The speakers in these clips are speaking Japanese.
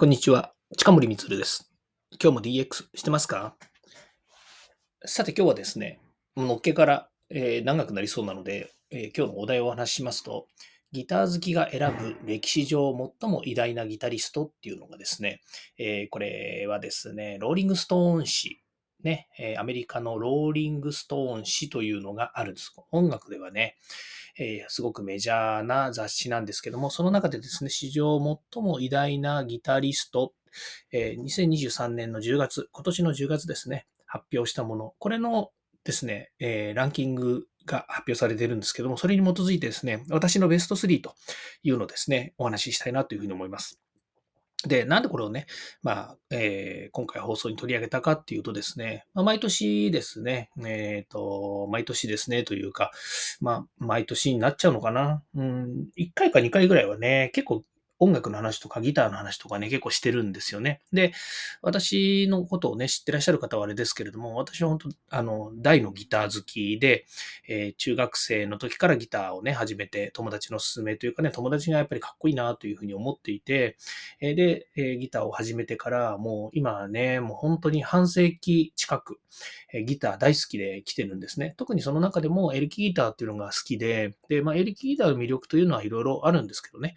こんにちは。近森光です。今日も DX してますか？さて今日はですね、のっけから、えー、長くなりそうなので、えー、今日のお題をお話ししますと、ギター好きが選ぶ歴史上最も偉大なギタリストっていうのがですね、えー、これはですね、ローリングストーン誌、ね、アメリカのローリングストーン誌というのがあるんです。音楽ではね、えー、すごくメジャーな雑誌なんですけども、その中でですね、史上最も偉大なギタリスト、えー、2023年の10月、今年の10月ですね、発表したもの、これのですね、えー、ランキングが発表されているんですけども、それに基づいてですね、私のベスト3というのをですね、お話ししたいなというふうに思います。で、なんでこれをね、まあ、えー、今回放送に取り上げたかっていうとですね、まあ、毎年ですね、えっ、ー、と、毎年ですね、というか、まあ、毎年になっちゃうのかな。うん、1回か2回ぐらいはね、結構音楽の話とかギターの話とかね、結構してるんですよね。で、私のことをね、知ってらっしゃる方はあれですけれども、私は本当、あの、大のギター好きで、えー、中学生の時からギターをね、始めて、友達の勧めというかね、友達がやっぱりかっこいいなというふうに思っていて、えー、で、えー、ギターを始めてから、もう今はね、もう本当に半世紀近く、えギター大好きで来てるんですね。特にその中でもエレキギターっていうのが好きで、で、まあ、エレキギターの魅力というのはいろいろあるんですけどね、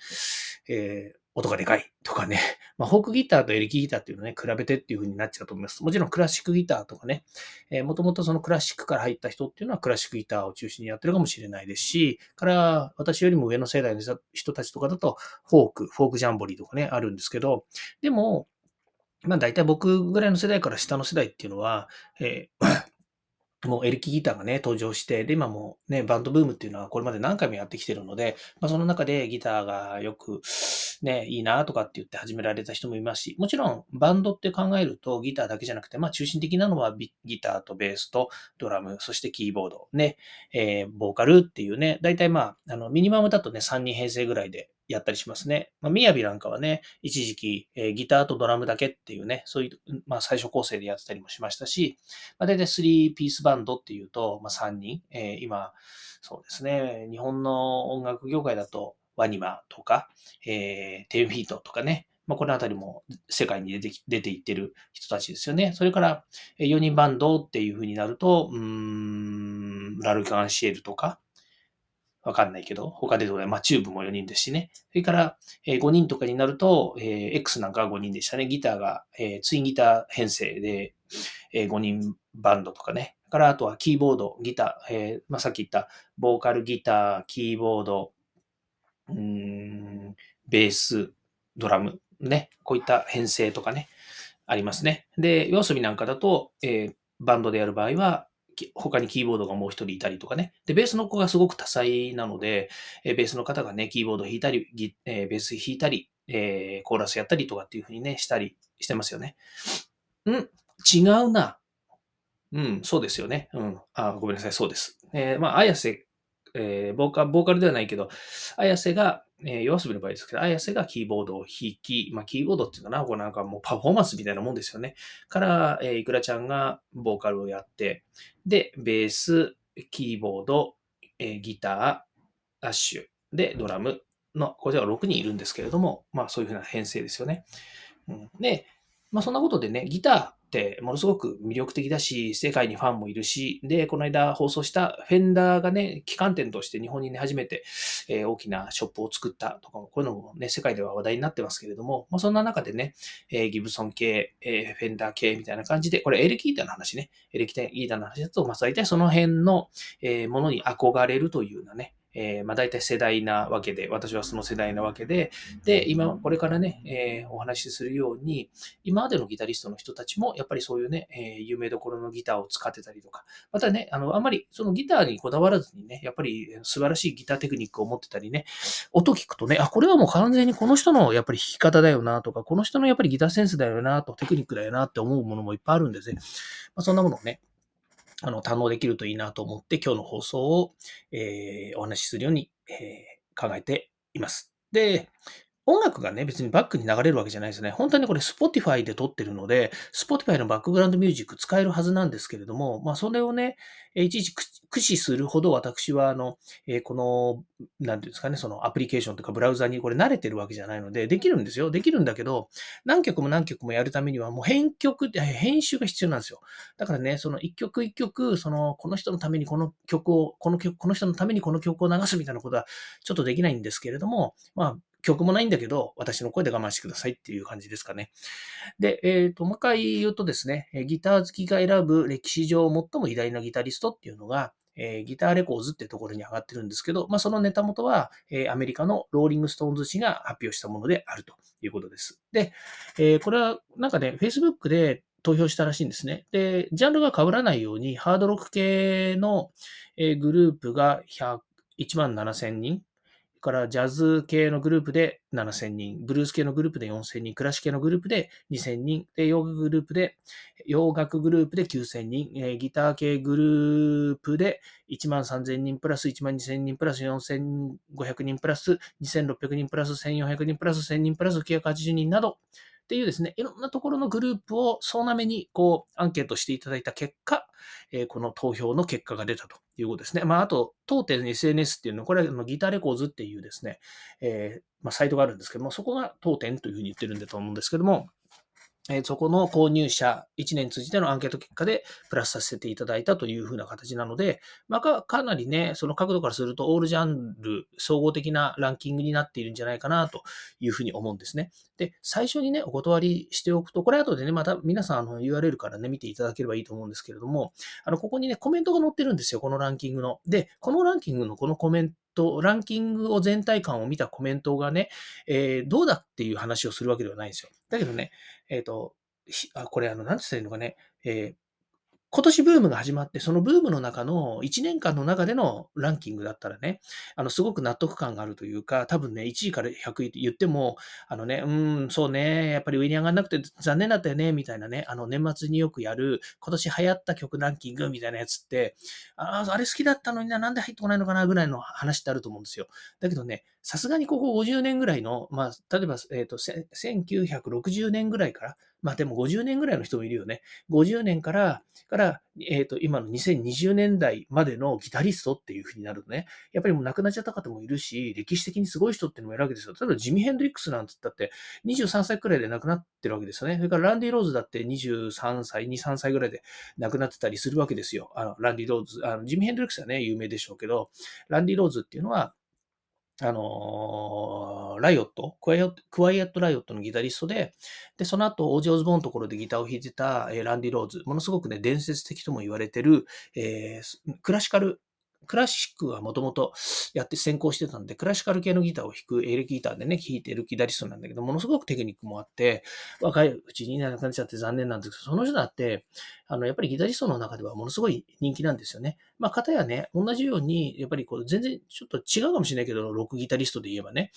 えー、音がでかいとかね、まあ、フォークギターとエレキギターっていうのね、比べてっていう風になっちゃうと思います。もちろんクラシックギターとかね、えー、もともとそのクラシックから入った人っていうのはクラシックギターを中心にやってるかもしれないですし、から私よりも上の世代の人たちとかだと、フォーク、フォークジャンボリーとかね、あるんですけど、でも、まあ大体僕ぐらいの世代から下の世代っていうのは、えーもうエレキギターがね、登場して、で、今もね、バンドブームっていうのはこれまで何回もやってきてるので、まあ、その中でギターがよく、ね、いいなとかって言って始められた人もいますし、もちろんバンドって考えるとギターだけじゃなくて、まあ中心的なのはギターとベースとドラム、そしてキーボード、ね、えー、ボーカルっていうね、大体まあ、あの、ミニマムだとね、3人編成ぐらいでやったりしますね。まあ、みやびなんかはね、一時期、えー、ギターとドラムだけっていうね、そういう、まあ、最初構成でやってたりもしましたし、まあ、大体3ピースバンドっていうと、まあ、3人、えー、今、そうですね、日本の音楽業界だと、 WANIMA とか、えー、テンフィートとかね、まあ、このあたりも世界に出て出ていってる人たちですよね。それから、4人バンドっていう風になると、うーん、 L'Arc〜en〜Ciel とか、わかんないけど、他でどれ、まあ、チューブも4人ですしね。それから、えー、5人とかになると、えー、X なんかは5人でしたね。ギターが、えー、ツインギター編成で、えー、5人バンドとかね。から、あとはキーボード、ギター、えー、まあ、さっき言った、ボーカルギター、キーボード、うん、ベース、ドラム、ね。こういった編成とかね、ありますね。で、夜遊びなんかだと、えー、バンドでやる場合は、他にキーボードがもう一人いたりとかね。で、ベースの子がすごく多彩なので、えベースの方がね、キーボード弾いたり、ギえベース弾いたり、えーコーラスやったりとかっていうふうにね、したりしてますよね。ん違うな。うん、そうですよね。うん。あ、ごめんなさい、そうです。えー、まあ、綾瀬、えー、ボーカル、ボーカルではないけど、綾瀬が、えー、夜遊びの場合ですけど、綾瀬がキーボードを弾き、まあ、キーボードっていうかな、これなんかもうパフォーマンスみたいなもんですよね。から、えー、いくらちゃんがボーカルをやって、で、ベース、キーボード、えー、ギター、アッシュ、で、ドラムの、これでは6人いるんですけれども、まあそういうふうな編成ですよね。うん、で、まあそんなことでね、ギター、ものすごく魅力的だし、世界にファンもいるし、で、この間放送したフェンダーがね、機関店として日本にね、初めて、えー、大きなショップを作ったとかも、こういうのもね、世界では話題になってますけれども、まあ、そんな中でね、えー、ギブソン系、えー、フェンダー系みたいな感じで、これエレキギターの話ね、エレキギターの話だと、まあ、大体その辺の、えものに憧れるというようなね、えー、まあ大体世代なわけで、私はその世代なわけで、で、今、これからね、えー、お話しするように、今までのギタリストの人たちも、やっぱりそういうね、えー、有名どころのギターを使ってたりとか、またね、あの、あんまりそのギターにこだわらずにね、やっぱり素晴らしいギターテクニックを持ってたりね、音聞くとね、あ、これはもう完全にこの人のやっぱり弾き方だよなとか、この人のやっぱりギターセンスだよなと、テクニックだよなって思うものもいっぱいあるんですね。まあ、そんなものをね、あの、堪能できるといいなと思って、今日の放送を、えー、お話しするように、えー、考えています。で、音楽がね、別にバックに流れるわけじゃないですね。本当にこれ Spotify で撮ってるので、Spotify のバックグラウンドミュージック使えるはずなんですけれども、まあそれをね、いちいち駆使するほど私は、あの、えー、この、なんていうんですかね、そのアプリケーションとかブラウザにこれ慣れてるわけじゃないので、できるんですよ。できるんだけど、何曲も何曲もやるためにはもう編曲、編集が必要なんですよ。だからね、その一曲一曲、その、この人のためにこの曲を、この曲、この人のためにこの曲を流すみたいなことはちょっとできないんですけれども、まあ、曲もないんだけど、私の声で我慢してくださいっていう感じですかね。で、えっ、ー、と、もう一回言うとですね、ギター好きが選ぶ歴史上最も偉大なギタリストっていうのが、えー、ギターレコーズってところに上がってるんですけど、まあ、そのネタ元は、えー、アメリカのローリングストーンズ誌が発表したものであるということです。で、えー、これはなんかね、Facebook で投票したらしいんですね。で、ジャンルが被らないように、ハードロック系のグループが100 1万7000人、からジャズ系のグループで7000人、ブルース系のグループで4000人、クラシック系のグループで2000人、で洋楽グループで、洋楽グループで9000人、えーギター系グループで1万3000人プラス1万2000人プラス4500人プラス2600人プラス1400人プラス1000人プラス980人など、っていうですね、いろんなところのグループを総なめにこうアンケートしていただいた結果、えこの投票の結果が出たということですね。まあ、あと、当店 SNS っていうのは、これはギターレコーズっていうですね、えー、まあ、サイトがあるんですけども、そこが当店というふうに言ってるんだと思うんですけども、えーそこの購入者1年通じてのアンケート結果でプラスさせていただいたというふうな形なので、まあ、かなりね、その角度からするとオールジャンル総合的なランキングになっているんじゃないかなというふうに思うんですね。で、最初にね、お断りしておくと、これ後でね、また皆さんあの URL からね、見ていただければいいと思うんですけれども、あの、ここにね、コメントが載ってるんですよ、このランキングの。で、このランキングのこのコメンと、ランキングを全体感を見たコメントがね、えー、どうだっていう話をするわけではないんですよ。だけどね、えっ、ー、と、あ、これあの、なんて言ったらいいのかね、えー、今年ブームが始まって、そのブームの中の1年間の中でのランキングだったらね、あの、すごく納得感があるというか、多分ね、1位から100位って言っても、あのね、うん、そうね、やっぱり上に上がんなくて残念だったよね、みたいなね、あの、年末によくやる、今年流行った曲ランキングみたいなやつって、ああ、あれ好きだったのにな、なんで入ってこないのかな、ぐらいの話ってあると思うんですよ。だけどね、さすがにここ50年ぐらいの、まあ、例えば、えっ、ー、と、1960年ぐらいから、まあでも50年ぐらいの人もいるよね。50年から、から、えっ、ー、と、今の2020年代までのギタリストっていう風になるとね、やっぱりもう亡くなっちゃった方もいるし、歴史的にすごい人っていうのもいるわけですよ。例えばジミ・ヘンドリックスなんて言ったって23歳くらいで亡くなってるわけですよね。それからランディ・ローズだって23歳、2、3歳ぐらいで亡くなってたりするわけですよ。あの、ランディ・ローズ、あのジミ・ヘンドリックスはね、有名でしょうけど、ランディ・ローズっていうのは、あのー、ライオット？クワイエット・クワイエットライオットのギタリストで、で、その後、オージー・オズボーンのところでギターを弾いてた、えー、ランディ・ローズ、ものすごくね、伝説的とも言われてる、えー、クラシカルクラシックはもともとやって先行してたんで、クラシカル系のギターを弾くエレキギターでね、弾いてるギタリストなんだけど、ものすごくテクニックもあって、若いうちに亡くなっちゃって残念なんですけど、その人だって、あの、やっぱりギタリストの中ではものすごい人気なんですよね。まあ、方やね、同じように、やっぱりこう、全然ちょっと違うかもしれないけど、ロックギタリストで言えばね、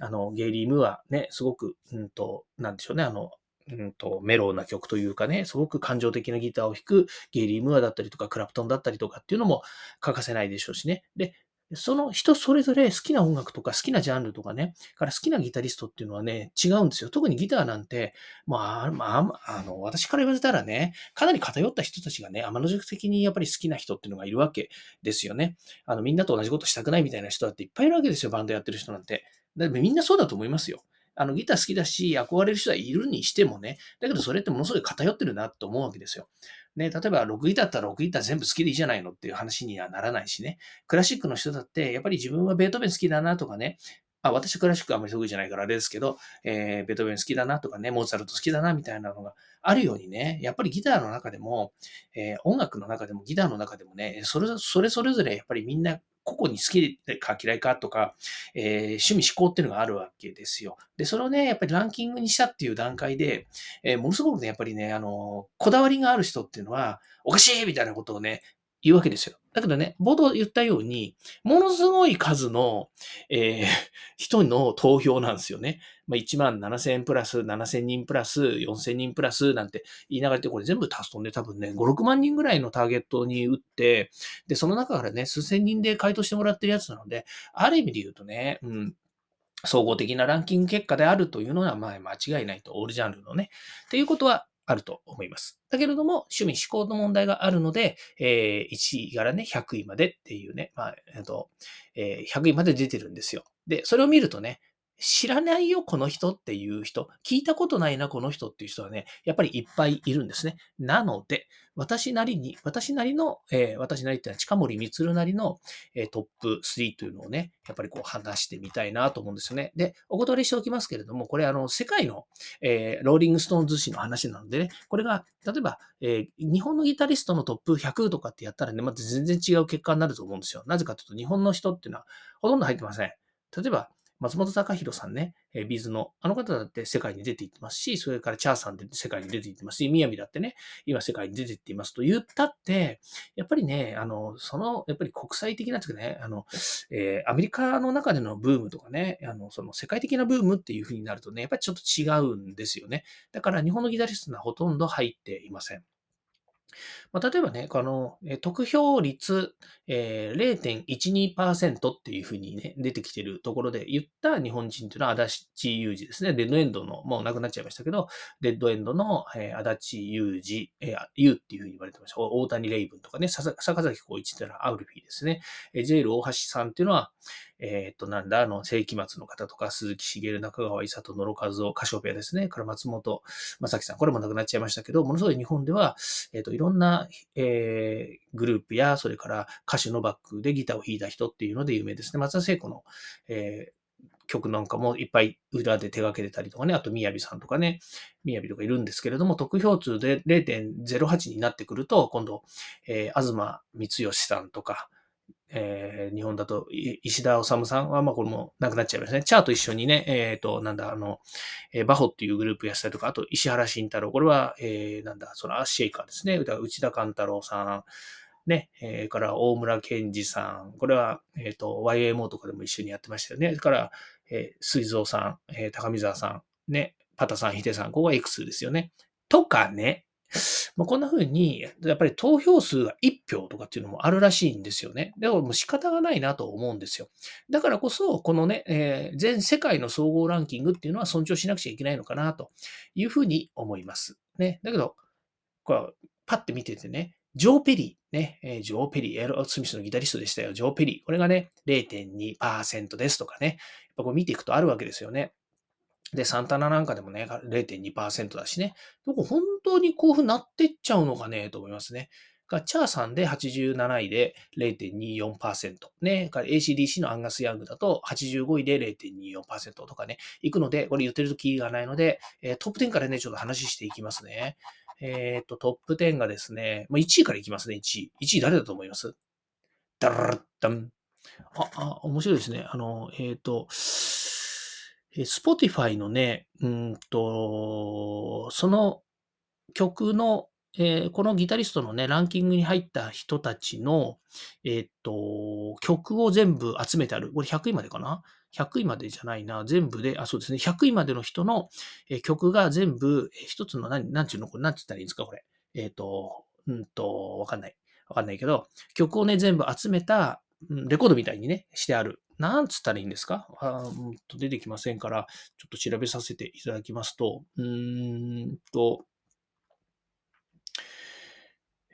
あの、ゲイリー・ムーアね、すごく、うんと、なんでしょうね、あの、うんと、メローな曲というかね、すごく感情的なギターを弾くゲイリー・ムーアだったりとか、クラプトンだったりとかっていうのも欠かせないでしょうしね。で、その人それぞれ好きな音楽とか好きなジャンルとかね、から好きなギタリストっていうのはね、違うんですよ。特にギターなんて、まあ、まあ、あの、私から言わせたらね、かなり偏った人たちがね、天の塾的にやっぱり好きな人っていうのがいるわけですよね。あの、みんなと同じことしたくないみたいな人だっていっぱいいるわけですよ、バンドやってる人なんて。だみんなそうだと思いますよ。あの、ギター好きだし、憧れる人はいるにしてもね、だけどそれってものすごい偏ってるなと思うわけですよ。ね、例えば6ギターだったら6ギター全部好きでいいじゃないのっていう話にはならないしね。クラシックの人だって、やっぱり自分はベートーベン好きだなとかね、あ、私クラシックあんまり得意じゃないからあれですけど、えー、ベートーベン好きだなとかね、モーツァルト好きだなみたいなのがあるようにね、やっぱりギターの中でも、えー、音楽の中でもギターの中でもね、それそれそれぞれやっぱりみんな個々に好きか嫌いかとか、えー、趣味思考っていうのがあるわけですよ。で、それをね、やっぱりランキングにしたっていう段階で、えー、ものすごくね、やっぱりね、あの、こだわりがある人っていうのは、おかしいみたいなことをね、言うわけですよ。だけどね、冒頭言ったように、ものすごい数の、えー、人の投票なんですよね。まあ、1万7000プラス、7000人プラス、4000人プラスなんて言いながらって、これ全部足すとね、多分ね、5、6万人ぐらいのターゲットに打って、で、その中からね、数千人で回答してもらってるやつなので、ある意味で言うとね、うん、総合的なランキング結果であるというのは、まあ、間違いないと、オールジャンルのね。っていうことはあると思います。だけれども、趣味思考の問題があるので、えー、1位からね、100位までっていうね、まあ、えっと、えー、100位まで出てるんですよ。で、それを見るとね、知らないよ、この人っていう人、聞いたことないな、この人っていう人はね、やっぱりいっぱいいるんですね。なので、私なりに、私なりの、えー、私なりっていうのは近森光なりの、えー、トップ3というのをね、やっぱりこう話してみたいなと思うんですよね。で、お断りしておきますけれども、これあの、世界の、えー、ローリングストーンズ誌の話なのでね、これが、例えば、え日本のギタリストのトップ100とかってやったらね、また全然違う結果になると思うんですよ。なぜかというと、日本の人っていうのはほとんど入ってません。例えば、松本孝弘さんね、えー、ビーズの、あの方だって世界に出ていってますし、それからチャーさんで世界に出ていってますし、 MIYAVIだってね、今世界に出ていっていますと言ったって、やっぱりね、あの、その、やっぱり国際的なというかね、あの、えー、アメリカの中でのブームとかね、あの、その世界的なブームっていう風になるとね、やっぱりちょっと違うんですよね。だから日本のギタリストはほとんど入っていません。まあ、例えばね、この、え得票率、えー、0.12%っていうふうにね、出てきてるところで言った日本人というのは足立裕二ですね。レッドエンドの、もう亡くなっちゃいましたけど、レッドエンドの、えー、足立裕二、えー、ユっていうふうに言われてました。大谷レイブンとかね、坂崎光一っていうのはアウルフィーですね。えー、ジェイル大橋さんっていうのは、えっ、ーと、なんだ、あの、世紀末の方とか、鈴木茂、中川伊里、野呂和夫、カシオペアですね。から松本正樹さん。これも亡くなっちゃいましたけど、ものすごい日本では、えっ、ーと、いろんな、えー、グループや、それから歌手のバックでギターを弾いた人っていうので有名ですね。松田聖子の、えー曲なんかもいっぱい裏で手掛けてたりとかね、あと、みやびさんとかね、みやびとかいるんですけれども、得票数で0.08になってくると、今度、えー、東光義さんとか、えー、日本だと、石田治さんは、まあこれもなくなっちゃいますね。チャーと一緒にね、えっ、ー、と、なんだ、あの、えー、バホっていうグループやったりとか、あと石原慎太郎、これは、えー、なんだ、そのアッシェイカーですね。内田勘太郎さん、ね、えー、から大村健二さん、これは、えっ、ー、と、YMO とかでも一緒にやってましたよね。から、えー、水蔵さん、えー、高見沢さん、ね、パタさん、ヒデさん、ここが X ですよね。とかね、まあ、こんな風に、やっぱり投票数が1票とかっていうのもあるらしいんですよね。だからもう仕方がないなと思うんですよ。だからこそ、このね、えー、全世界の総合ランキングっていうのは尊重しなくちゃいけないのかなというふうに思います。ね。だけど、これパッて見ててね、ジョー・ペリー、ね、えー、ジョー・ペリー、エロ・スミスのギタリストでしたよ、ジョー・ペリー。これがね、0.2%ですとかね、やっぱこう見ていくとあるわけですよね。で、サンタナなんかでもね、0.2%だしね。どこ本当にこういう風になってっちゃうのかね、と思いますね。が、チャーさんで87位で0.24%。ね。ACDC のアンガス・ヤングだと85位で0.24%とかね、行くので、これ言ってるとキリがないので、えー、トップ10からね、ちょっと話していきますね。えっ、ー、と、トップ10がですね、まあ、1位からいきますね、1位。1位誰だと思います？ダラッダン。あ、あ、面白いですね。あの、えっ、ー、と、Spotify のね、うんと、その曲の、えー、このギタリストのね、ランキングに入った人たちの、えー、っと、曲を全部集めてある。これ100位までかな ?100 位までじゃないな。全部で、あ、そうですね。100位までの人の、えー、曲が全部、えー、一つの、何、なんちゅうの？これ、なんて言ったらいいんですか？これ。えっ、と、うんと、わかんない。わかんないけど、曲をね、全部集めた、レコードみたいにね、してある。なんつったらいいんですか？あうんと出てきませんから、ちょっと調べさせていただきますと、うーんと、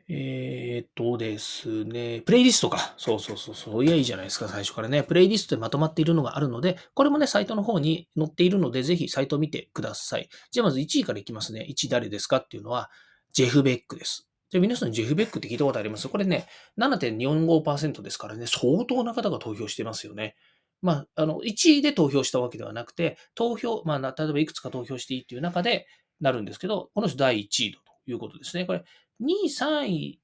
えー、っとですね、プレイリストか。そうそうそう、そういやいいじゃないですか、最初からね。プレイリストでまとまっているのがあるので、これもね、サイトの方に載っているので、ぜひサイトを見てください。じゃあまず1位からいきますね。1位誰ですかっていうのは、ジェフ・ベックです。で、皆さんジェフ・ベックって聞いたことあります？これね、7.45%ですからね、相当な方が投票してますよね。まあ、あの、1位で投票したわけではなくて、投票、まあ、例えばいくつか投票していいっていう中でなるんですけど、この人第1位だということですね。これ、2位、3位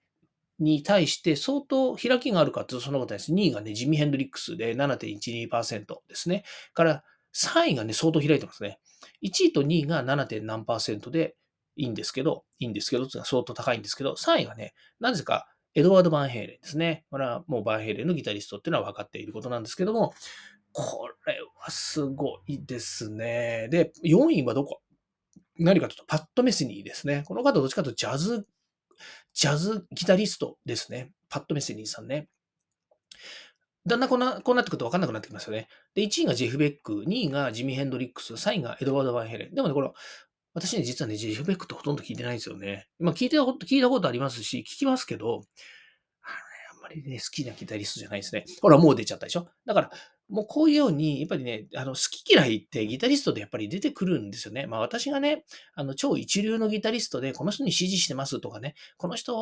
に対して相当開きがあるかっていうとそんなことないです。2位がね、ジミ・ヘンドリックスで7.12%ですね。から3位がね、相当開いてますね。1位と2位が 7. 何で、いいんですけど、いいんですけど、つ相当高いんですけど、3位がね、なぜかエドワード・バンヘイレンですね。これはもうバンヘイレンのギタリストっていうのは分かっていることなんですけども、これはすごいですね。で、4位はどこ？何かというと、パッド・メスニーですね。この方どっちかというとジャズ、ジャズギタリストですね。パッド・メスニーさんね。だんだんこんな、こうなってくると分かんなくなってきますよね。で、1位がジェフ・ベック、2位がジミ・ヘンドリックス、3位がエドワード・バンヘレン。でもね、これ、私ね、実はね、ジェフ・ベックってほとんど聞いてないんですよね。まあ、聞いたこと、聞いたことありますし、聞きますけど、あのね、あんまりね、好きなギタリストじゃないですね。ほら、もう出ちゃったでしょだから、もうこういうように、やっぱりね、あの、好き嫌いってギタリストでやっぱり出てくるんですよね。まあ私がね、あの、超一流のギタリストで、この人に支持してますとかね、この人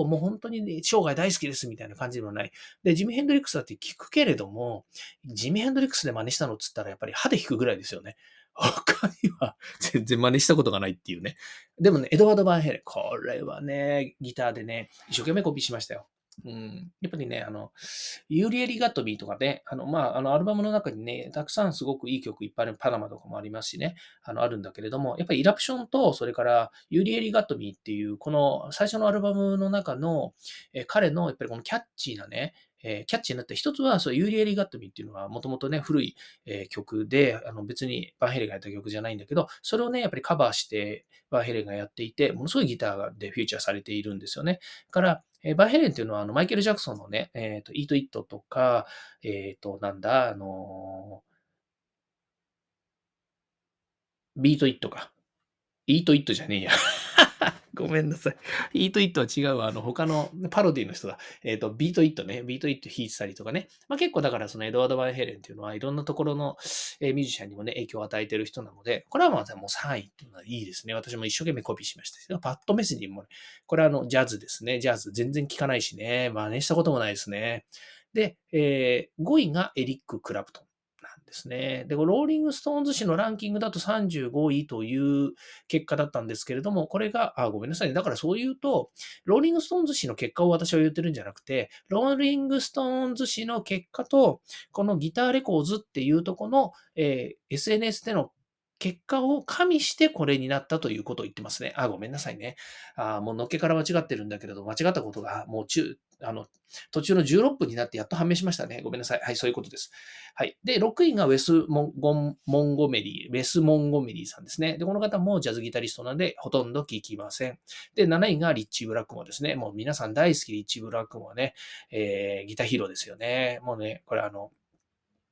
をもう本当に、ね、生涯大好きですみたいな感じでもない。で、ジミ・ヘンドリックスだって聞くけれども、ジミ・ヘンドリックスで真似したのっつったらやっぱり歯で弾くぐらいですよね。他には全然真似したことがないっていうね。でもね、エドワード・バンヘレ、これはね、ギターでね、一生懸命コピーしましたよ。うん、やっぱりね、あの、ユーリエリ・ガットビーとかね、あの、まあ、あの、アルバムの中にね、たくさんすごくいい曲いっぱいある、パナマとかもありますしね、あの、あるんだけれども、やっぱりイラプションと、それからユーリエリ・ガットビーっていう、この最初のアルバムの中の、え彼の、やっぱりこのキャッチーなね、えー、キャッチーになった一つは、そう、ユーリエリ・ガットミっていうのは、もともとね、古い、えー、曲で、あの別にバンヘレがやった曲じゃないんだけど、それをね、やっぱりカバーして、バンヘレがやっていて、ものすごいギターでフューチャーされているんですよね。から、えー、バイヘレンっていうのは、あの、マイケル・ジャクソンのね、えっ、ーと、イート・イットとか、えっ、ーと、なんだ、あのビート・イットか。イート・イットじゃねえや ごめんなさい。イートイットは違うわ。あの、他のパロディの人だ。えっ、ー、と、ビートイットね。ビートイット弾いてたりとかね。まあ結構だからそのエドワード・ヴァン・ヘイレンっていうのはいろんなところの、えー、ミュージシャンにもね、影響を与えてる人なので、これはまあもう3位っていうのはいいですね。私も一生懸命コピーしました。パット・メセニーもね、これはあの、ジャズですね。ジャズ全然聞かないしね。真似したこともないですね。で、えー、5位がエリック・クラプトン。ですね。で、ローリングストーンズ誌のランキングだと35位という結果だったんですけれども、これが、あ、ごめんなさいね。だからそう言うと、ローリングストーンズ誌の結果を私は言ってるんじゃなくて、ローリングストーンズ誌の結果と、このギターレコーズっていうとこの、えー、SNS での結果を加味してこれになったということを言ってますね。あ、ごめんなさいね。あもうのっけから間違ってるんだけれど、間違ったことがもう中、あの、途中の16分になってやっと判明しましたね。ごめんなさい。はい、そういうことです。はい。で、6位がウェスモンゴ・モンゴメリー、ウェス・モンゴメリーさんですね。で、この方もジャズギタリストなんで、ほとんど聞きません。で、7位がリッチー・ブラックモですね。もう皆さん大好きリッチー・ブラックモはね、えー、ギターヒーローですよね。もうね、これあの、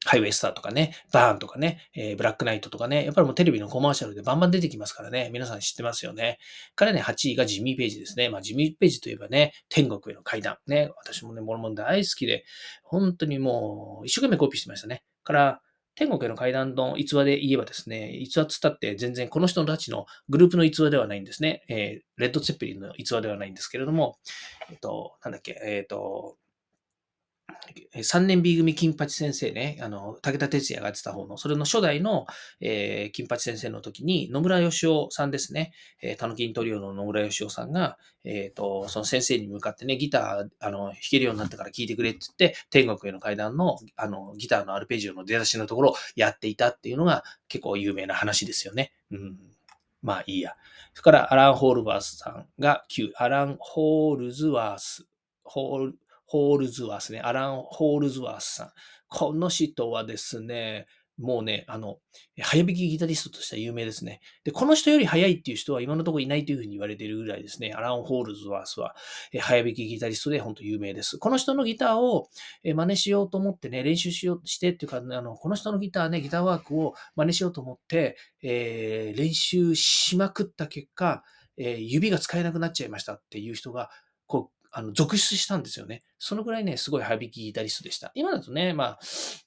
ハイウェイスターとかね、バーンとかね、えー、ブラックナイトとかね、やっぱりもうテレビのコマーシャルでバンバン出てきますからね、皆さん知ってますよね。からね、8位がジミー・ページですね。まあ、ジミー・ページといえばね、天国への階段。ね、私もね、モルモン大好きで、本当にもう、一生懸命コピーしてましたね。から、天国への階段の逸話で言えばですね、逸話つったって全然この人たちのグループの逸話ではないんですね。えー、レッド・ツェッペリンの逸話ではないんですけれども、えっと、なんだっけ、えっと、3年 B 組金八先生ね、あの、武田鉄矢がやってた方の、それの初代の、えー、金八先生の時に、野村義雄さんですね、えー、タヌキントリオの野村義雄さんが、えっ、ー、と、その先生に向かってね、ギター、あの、弾けるようになってから聴いてくれって言って、天国への階段の、あの、ギターのアルペジオの出だしのところをやっていたっていうのが結構有名な話ですよね。うん。まあいいや。それからアラン・ホールワースさんが9、アラン・ホールズワース、ホール、ホールズワースね、アラン・ホールズワースさん。この人はですね、もうね、あの、早弾きギタリストとしては有名ですね。で、この人より早いっていう人は今のところいないというふうに言われているぐらいですね。アラン・ホールズワースは、え早弾きギタリストで本当有名です。この人のギターを真似しようと思ってね、練習しようとしてっていうか、あの、この人のギターね、ギターワークを真似しようと思って、えー、練習しまくった結果、えー、指が使えなくなっちゃいましたっていう人が、あの、続出したんですよね。そのぐらいね、すごい早弾きギタリストでした。今だとね、まあ、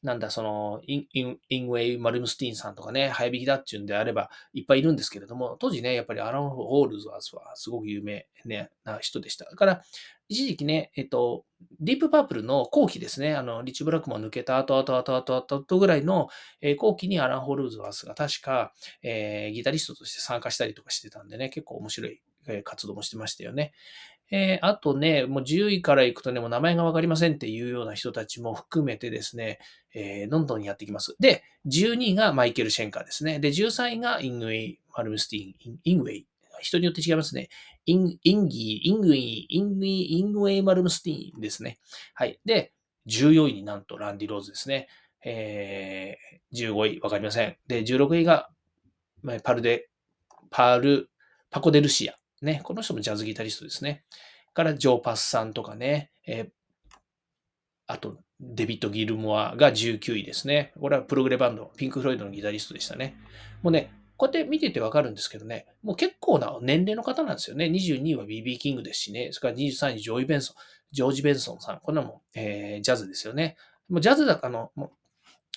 なんだ、その、インインインウェイ・マルムスティーンさんとかね、早弾きだっていうんであれば、いっぱいいるんですけれども、当時ね、やっぱりアラン・ホールズワースはすごく有名、ね、な人でした。だから、一時期ね、えっと、ディープパープルの後期ですね、あの、リッチー・ブラックモア抜けた後、後、後、後、後、後ぐらいの、えー、後期にアラン・ホールズワースが確か、えー、ギタリストとして参加したりとかしてたんでね、結構面白い活動もしてましたよね。えー、あとね、もう10位から行くとね、もう名前がわかりませんっていうような人たちも含めてですね、えー、どんどんやってきます。で、12位がマイケル・シェンカーですね。で、13位がイングウェイ・マルムスティーン、イングウェイ。人によって違いますね。イン、インギー、イングイン、イングイン、イングウェイ・マルムスティンですね。はい。で、14位になんとランディ・ローズですね。えー、15位、わかりません。で、16位が、パルデ、パル、パコデルシア。ね、この人もジャズギタリストですね。から、ジョー・パスさんとかね、えー、あと、デビッド・ギルモアが19位ですね。これはプログレバンド、ピンク・フロイドのギタリストでしたね。もうね、こうやって見ててわかるんですけどね、もう結構な年齢の方なんですよね。22位は BB キングですしね、それから23位ジョイ・ベンソン、ジョージ・ベンソンさん、こんなもん、えー、ジャズですよね。もうジャズだ、あの、も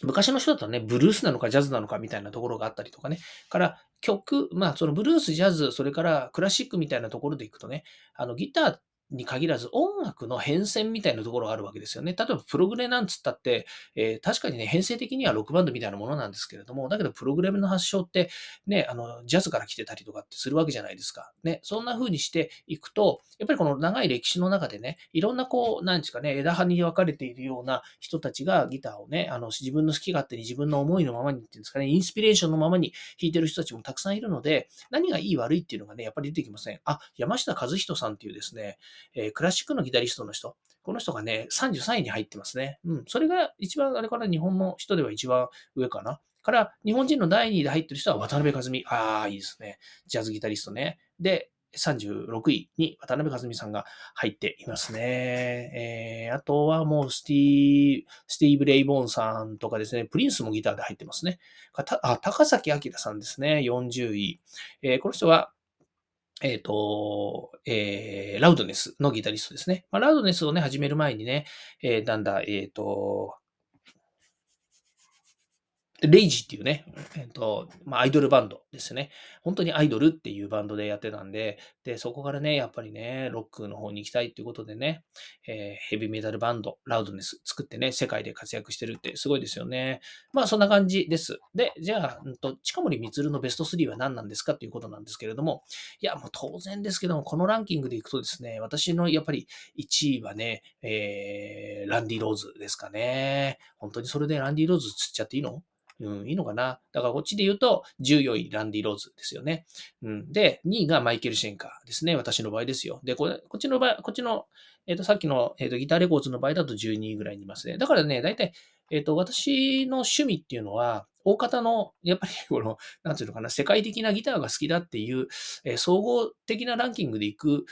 昔の人だとね、ブルースなのかジャズなのかみたいなところがあったりとかね。から曲、まあそのブルース、ジャズ、それからクラシックみたいなところでいくとね、あのギターっに限らず音楽の変遷みたいなところがあるわけですよね。例えばプログレなんつったって、えー、確かにね、編成的にはロックバンドみたいなものなんですけれども、だけどプログラムの発祥ってね、あの、ジャズから来てたりとかってするわけじゃないですか。ね、そんな風にしていくと、やっぱりこの長い歴史の中でね、いろんなこう、なんですかね、枝葉に分かれているような人たちがギターをね、あの、自分の好き勝手に自分の思いのままにっていうんですかね、インスピレーションのままに弾いてる人たちもたくさんいるので、何がいい悪いっていうのがね、やっぱり出てきません。あ、山下和人さんっていうですね、えー、クラシックのギタリストの人、この人がね、33位に入ってますね。うん。それが一番、あれから日本の人では一番上かな。から、日本人の第2位で入ってる人は渡辺和美。ああ、いいですね。ジャズギタリストね。で、36位に渡辺和美さんが入っていますね。えー、あとはもうスティー、スティーブ・レイボーンさんとかですね、プリンスもギターで入ってますね。あ、高崎明さんですね、40位。えー、この人は、えっ、ー、と、えー、ラウドネスのギタリストですね。まあ、ラウドネスをね、始める前にね、えー、なんだ、えっ、ー、と、レイジっていうね、えっと、まあ、アイドルバンドですね。本当にアイドルっていうバンドでやってたんで、で、そこからね、やっぱりね、ロックの方に行きたいっていうことでね、えー、ヘビーメタルバンド、ラウドネス作ってね、世界で活躍してるってすごいですよね。まあ、そんな感じです。で、じゃあ、うんと、近森光のベスト3は何なんですかっていうことなんですけれども、いや、もう当然ですけども、このランキングでいくとですね、私のやっぱり1位はね、えー、ランディ・ローズですかね。本当にそれでランディ・ローズ釣っちゃっていいの？うん、いいのかな。だからこっちで言うと、14位、ランディ・ローズですよね。うん、で、2位がマイケル・シェンカーですね。私の場合ですよ。で、これこっちの場合、こっちの、えっ、ー、と、さっきの、えーと、ギターレコーズの場合だと12位ぐらいにいますね。だからね、大体、えっ、ー、と、私の趣味っていうのは、大方の、やっぱりこの、なんていうのかな、世界的なギターが好きだっていう、えー、総合的なランキングでいく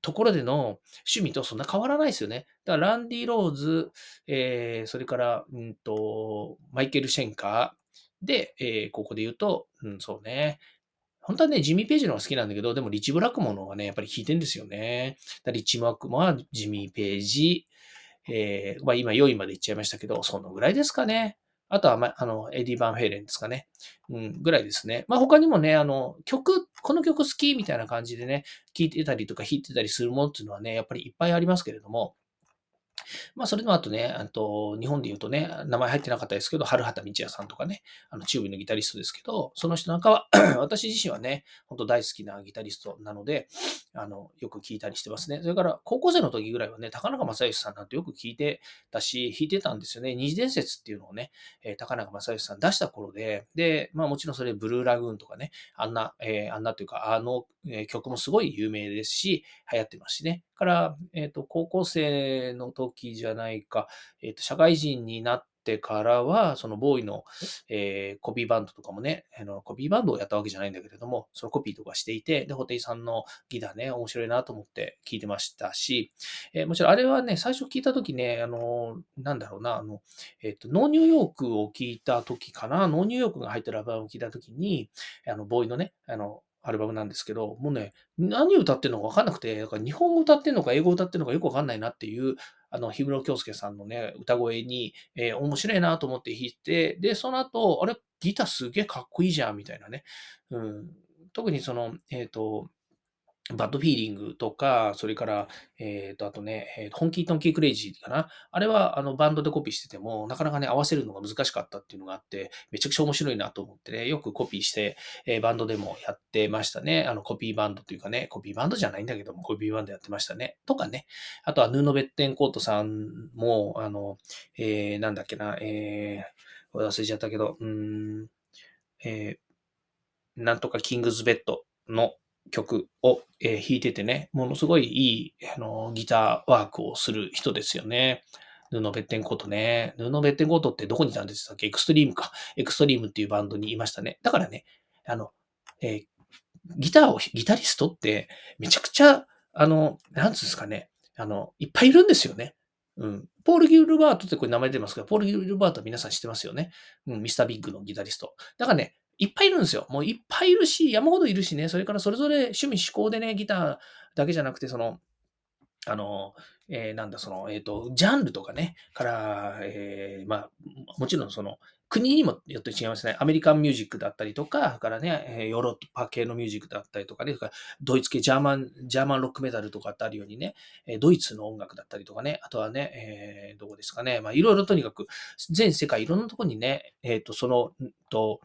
ところでの趣味とそんな変わらないですよね。だから、ランディ・ローズ、えー、それから、うんと、マイケル・シェンカー、で、えー、ここで言うと、うん、そうね。本当はね、ジミー・ページの方が好きなんだけど、でもリッチ・ブラックモンの方がね、やっぱり弾いてんですよね。だリッチ・ブラックモンはジミー・ページ、えー、まあ今4位まで行っちゃいましたけど、そのぐらいですかね。あとは、ま、あの、エディ・ヴァン・ヘイレンですかね。うん、ぐらいですね。まあ他にもね、あの、曲、この曲好きみたいな感じでね、聴いてたりとか弾いてたりするものっていうのはね、やっぱりいっぱいありますけれども、まあ、それの後ね、あと、日本で言うとね、名前入ってなかったですけど、春畑道哉さんとかね、あの、チューブのギタリストですけど、その人なんかは 私自身はね、本当大好きなギタリストなので、あの、よく聞いたりしてますね。それから、高校生の時ぐらいはね、高中正義さんなんてよく聞いてたし、弾いてたんですよね。二次伝説っていうのをね、えー、高中正義さん出した頃で、で、まあもちろんそれ、ブルーラグーンとかね、あんな、えー、あんなというか、あの、えー、曲もすごい有名ですし、流行ってますしね。から、えっ、ー、と、高校生の時じゃないか、えっ、ー、と、社会人になってからは、そのボーイの、えー、コピーバンドとかもね、あのコピーバンドをやったわけじゃないんだけれども、そのコピーとかしていて、で、ホテイさんのギターね、面白いなと思って聞いてましたし、えー、もちろんあれはね、最初聞いた時ね、あの、なんだろうな、あの、えっ、ー、と、ノーニューヨークを聞いた時かな、ノーニューヨークが入ってるアルバムを聞いた時に、あの、ボーイのね、あの、アルバムなんですけど、もうね、何歌ってるのか分かんなくて、だから日本語歌ってるのか英語歌ってるのかよく分かんないなっていう、あの、氷室京介さんのね、歌声に、えー、面白いなと思って弾いて、で、その後、あれ、ギターすげえかっこいいじゃん、みたいなね。うん、特にその、えっ、ー、と、バッドフィーリングとか、それから、えっ、ー、と、あとね、えー、ホンキートンキークレイジーかな。あれは、あの、バンドでコピーしてても、なかなかね、合わせるのが難しかったっていうのがあって、めちゃくちゃ面白いなと思ってね、よくコピーして、えー、バンドでもやってましたね。あの、コピーバンドというかね、コピーバンドじゃないんだけども、コピーバンドやってましたね。とかね。あとは、ヌーノ・ベッテンコートさんも、あの、えー、なんだっけな、えー、忘れちゃったけど、うん、えー、なんとかキングズベッドの、曲を、えー、弾いててね、ものすごいいいあのーギターワークをする人ですよね。ヌノベッテンコートね。ヌノベッテンコートってどこにいたんでしたっけ？エクストリームか。エクストリームっていうバンドにいましたね。だからね、あの、えー、ギターを、ギタリストってめちゃくちゃ、あの、なんつうんですかね、あの、いっぱいいるんですよね。うん。ポール・ギルバートってこれ名前出てますけど、ポール・ギルバートは皆さん知ってますよね。うん、ミスター・ビッグのギタリスト。だからね、いっぱいいるんですよ。もういっぱいいるし、山ほどいるしね、それからそれぞれ趣味嗜好でね、ギターだけじゃなくて、その、あの、えーなんだ、その、えっ、ーと、ジャンルとかね、から、えーまあ、もちろんその、国にもよって違いますね。アメリカンミュージックだったりとか、からね、ヨーロッパ系のミュージックだったりとかね、からドイツ系、ジャーマン、ジャーマンロックメタルとかってあるようにね、ドイツの音楽だったりとかね、あとはね、えーどこですかね、まあ、いろいろとにかく、全世界いろんなところにね、えっ、ーと、その、と、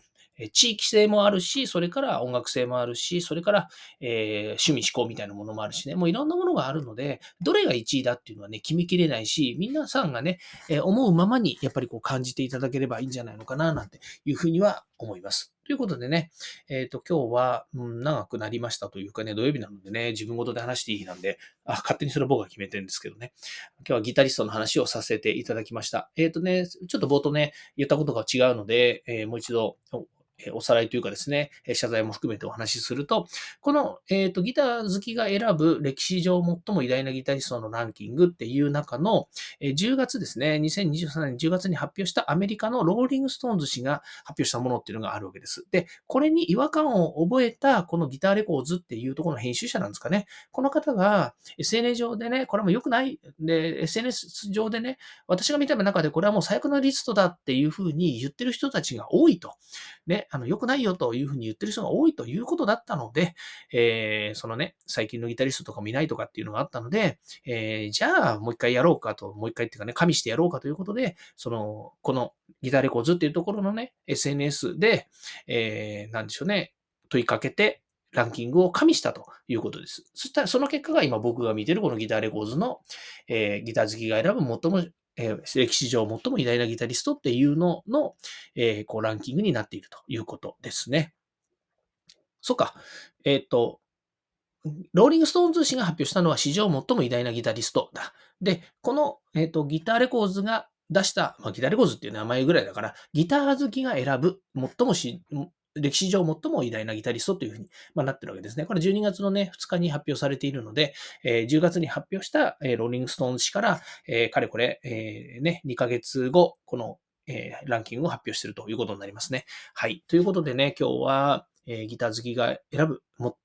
地域性もあるし、それから音楽性もあるし、それから、えー趣味思考みたいなものもあるしね、もういろんなものがあるので、どれが1位だっていうのはね、決めきれないし、皆さんがね、えー思うままにやっぱりこう感じていただければいいんじゃないのかな、なんていうふうには思います。ということでね、えっ、ーと、今日は、うん、長くなりましたというかね、土曜日なのでね、自分事で話していい日なんで、あ、勝手にそれは僕が決めてるんですけどね。今日はギタリストの話をさせていただきました。えっ、ーとね、ちょっと冒頭ね、言ったことが違うので、えーもう一度、おさらいというかですね、謝罪も含めてお話しすると、この、えっ、と、ギター好きが選ぶ歴史上最も偉大なギタリストのランキングっていう中の、えー10月ですね、2023年10月に発表したアメリカのローリングストーンズ誌が発表したものっていうのがあるわけです。で、これに違和感を覚えたこのギターレコーズっていうところの編集者なんですかね。この方が SNS 上でね、これも良くない。で、SNS 上でね、私が見た中でこれはもう最悪のリストだっていうふうに言ってる人たちが多いと。ね、あの、良くないよというふうに言ってる人が多いということだったので、えーそのね、最近のギタリストとかもいないとかっていうのがあったので、えーじゃあもう一回やろうかと、もう一回っていうかね、加味してやろうかということで、その、このギターレコーズっていうところのね、SNS で、えーなんでしょうね、問いかけて、ランキングを加味したということです。そしたら、その結果が今僕が見てるこのギターレコーズの、えーギター好きが選ぶ最も、えー歴史上最も偉大なギタリストっていうのの、えーこうランキングになっているということですね。そっか。えっ、ーと、ローリングストーンズ誌が発表したのは史上最も偉大なギタリストだ。で、この、えっとギターレコーズが出した、まあ、ギターレコーズっていう名前ぐらいだから、ギター好きが選ぶ最もし歴史上最も偉大なギタリストというふうに、ま、なってるわけですね。これ12月のね、2日に発表されているので、え10月に発表した、えローリングストーン氏から、えかれこれ、えね、2ヶ月後、この、えランキングを発表しているということになりますね。はい。ということでね、今日は、えギター好きが選ぶ、も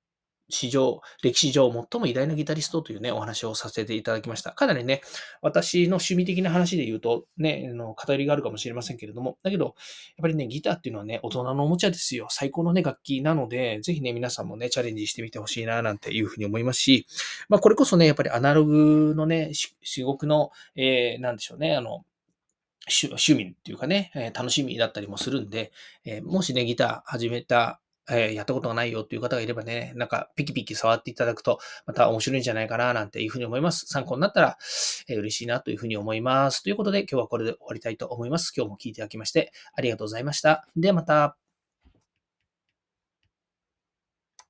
史上、歴史上最も偉大なギタリストというね、お話をさせていただきました。かなりね、私の趣味的な話で言うと、ね、あの偏りがあるかもしれませんけれども、だけど、やっぱりね、ギターっていうのはね、大人のおもちゃですよ。最高のね、楽器なので、ぜひね、皆さんもね、チャレンジしてみてほしいな、なんていうふうに思いますし、まあ、これこそね、やっぱりアナログのね、至極の、えー、なんでしょうね、あの、趣趣味っていうかね、えー楽しみだったりもするんで、えーもしね、ギター始めた、えーやったことがないよっていう方がいればね、なんかピキピキ触っていただくと、また面白いんじゃないかな、なんていうふうに思います。参考になったら、えー嬉しいなというふうに思います。ということで、今日はこれで終わりたいと思います。今日も聞いていただきまして、ありがとうございました。ではまた。